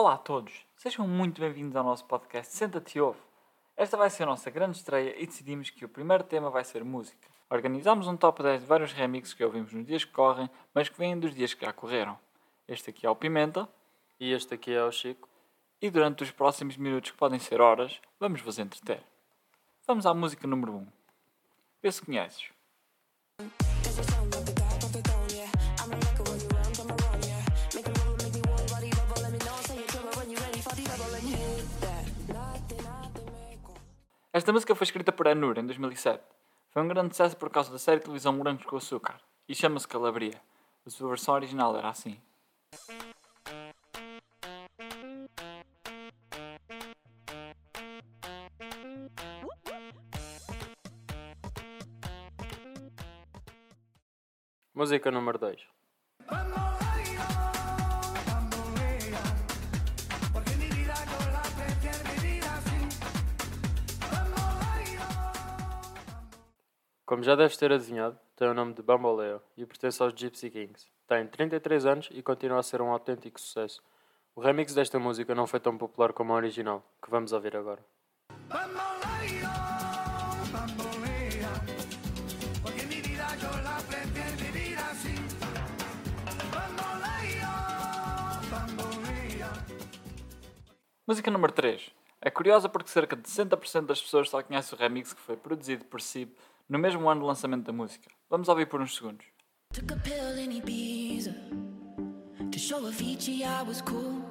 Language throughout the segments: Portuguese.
Olá a todos, sejam muito bem-vindos ao nosso podcast Senta-te Ouve. Esta vai ser a nossa grande estreia e decidimos que o primeiro tema vai ser música. Organizámos um top 10 de vários remixes que ouvimos nos dias que correm, mas que vêm dos dias que já correram. Este aqui é o Pimenta. E este aqui é o Chico. E durante os próximos minutos, que podem ser horas, vamos vos entreter. Vamos à música número 1. Vê se conheces. Esta música foi escrita por Anur em 2007. Foi um grande sucesso por causa da série de televisão Morangos com Açúcar e chama-se Calabria. A sua versão original era assim. Música número 2. Como já deves ter adivinhado, tem o nome de Bamboleo e pertence aos Gypsy Kings. Tem 33 anos e continua a ser um autêntico sucesso. O remix desta música não foi tão popular como a original, que vamos ouvir agora. Música número 3. É curiosa porque cerca de 60% das pessoas só conhecem o remix que foi produzido por Sib no mesmo ano do lançamento da música. Vamos ouvir por uns segundos. Took a pill in Ibiza to show Avicii I was cool.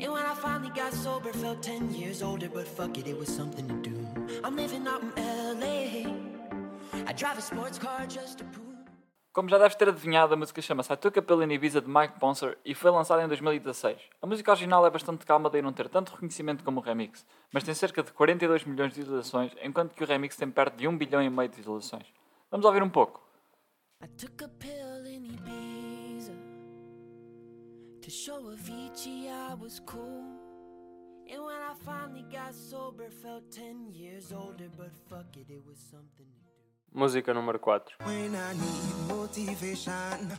And when I finally got sober, felt 10 years older, but fuck it, it was something to do. I'm living out in LA. I drive a sports car just to prove. Como já deves ter adivinhado, a música chama-se I Took a Pill in Ibiza de Mike Poncer e foi lançada em 2016. A música original é bastante calma, daí não ter tanto reconhecimento como o remix, mas tem cerca de 42 milhões de visualizações, enquanto que o remix tem perto de 1 bilhão e meio de visualizações. Vamos ouvir um pouco. I took a pill in Ibiza to show Avicii I was cool. And when I finally got sober, felt 10 years older, but fuck it, it was something Música número 4. When I need motivation,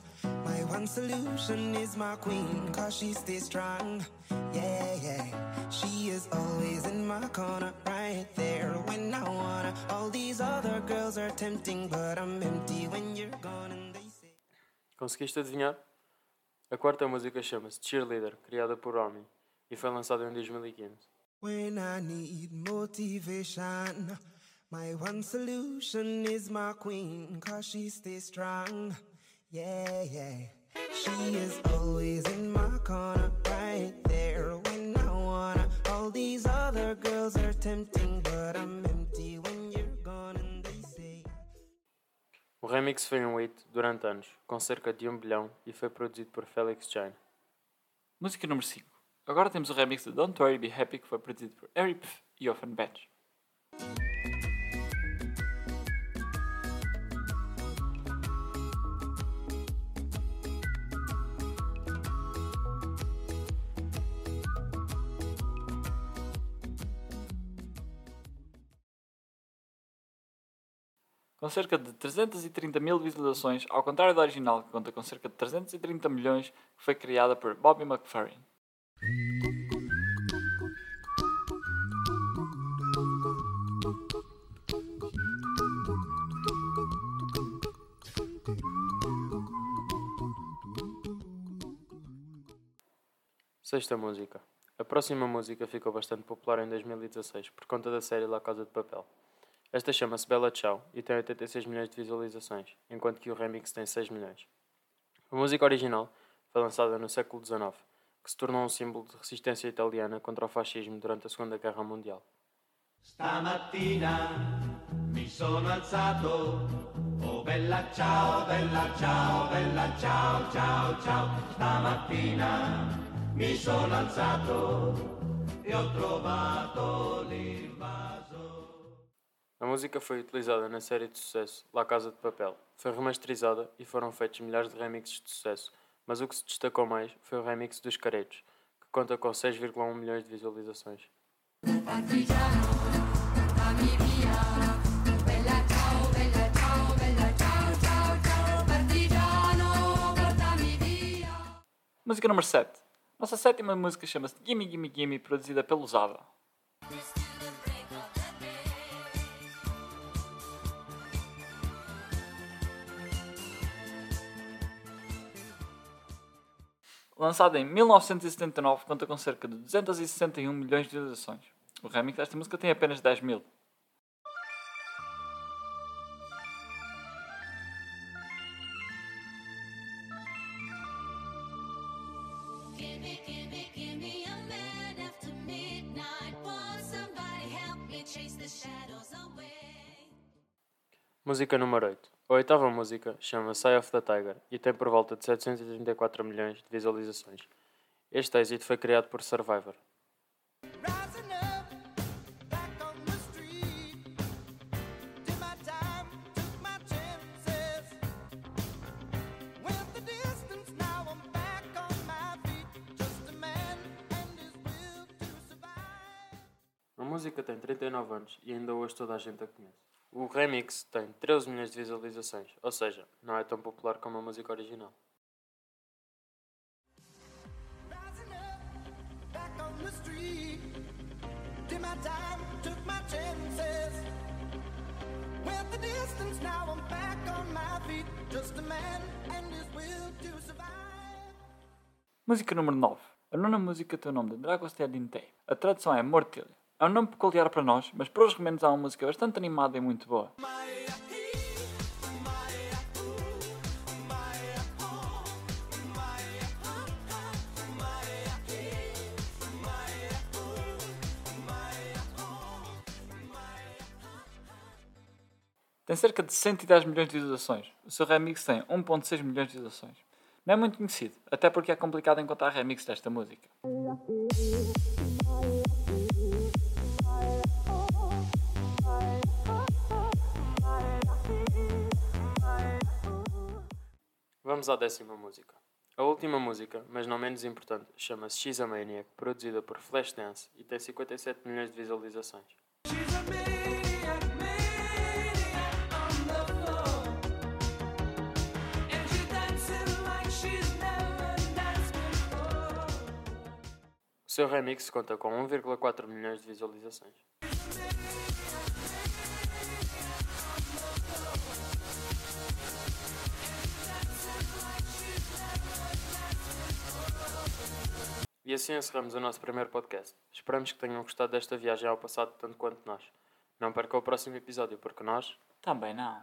my one solution is my queen, cause she stays strong. Yeah, yeah. She is always in my corner, right there when I wanna. All these other girls are tempting, but I'm empty when you're gone and they say. Conseguiste adivinhar? A quarta música chama-se Cheerleader, criada por Romy, e foi lançada em 2015. When I need motivation. My one solution is my queen, cause she stays strong. Yeah, yeah. She is always in my corner, right there when I wanna. All these other girls are tempting, but I'm empty when you're gone and they say. O remix foi um hit durante anos, com cerca de 1 bilhão e foi produzido por Felix Jain. Música número 5. Agora temos o remix de Don't Worry Be Happy que foi produzido por Harry Pff e Offenbach. Com cerca de 330 mil visualizações, ao contrário da original, que conta com cerca de 330 milhões, que foi criada por Bobby McFerrin. Sexta música. A próxima música ficou bastante popular em 2016 por conta da série La Casa de Papel. Esta chama-se Bella Ciao e tem 86 milhões de visualizações, enquanto que o remix tem 6 milhões. A música original foi lançada no século XIX, que se tornou um símbolo de resistência italiana contra o fascismo durante a Segunda Guerra Mundial. Stamattina mi sono alzato, oh bella ciao, bella ciao, bella ciao, ciao, ciao. Stamattina mi sono alzato e ho trovato l'invaso. A música foi utilizada na série de sucesso La Casa de Papel. Foi remasterizada e foram feitos milhares de remixes de sucesso, mas o que se destacou mais foi o remix dos Caretos, que conta com 6,1 milhões de visualizações. Música número 7. Nossa sétima música chama-se Gimme Gimme Gimme, produzida pelo Zava. Lançada em 1979, conta com cerca de 261 milhões de visualizações. O remix desta música tem apenas 10 mil. Música número 8. A oitava música chama-se Eye of the Tiger e tem por volta de 734 milhões de visualizações. Este êxito foi criado por Survivor. A música tem 39 anos e ainda hoje toda a gente a conhece. O remix tem 13 milhões de visualizações, ou seja, não é tão popular como a música original. Música número 9. A nona música tem o nome de Dragostea din Te. A tradução é Mortilha. É um nome peculiar para nós, mas para os remendos é uma música bastante animada e muito boa. Tem cerca de 110 milhões de visualizações. O seu remix tem 1.6 milhões de visualizações. Não é muito conhecido, até porque é complicado encontrar remix desta música. Vamos à décima música. A última música, mas não menos importante, chama-se She's a Maniac, produzida por Flashdance e tem 57 milhões de visualizações. O seu remix conta com 1,4 milhões de visualizações. E assim encerramos o nosso primeiro podcast. Esperamos que tenham gostado desta viagem ao passado tanto quanto nós. Não percam o próximo episódio, porque nós Também não.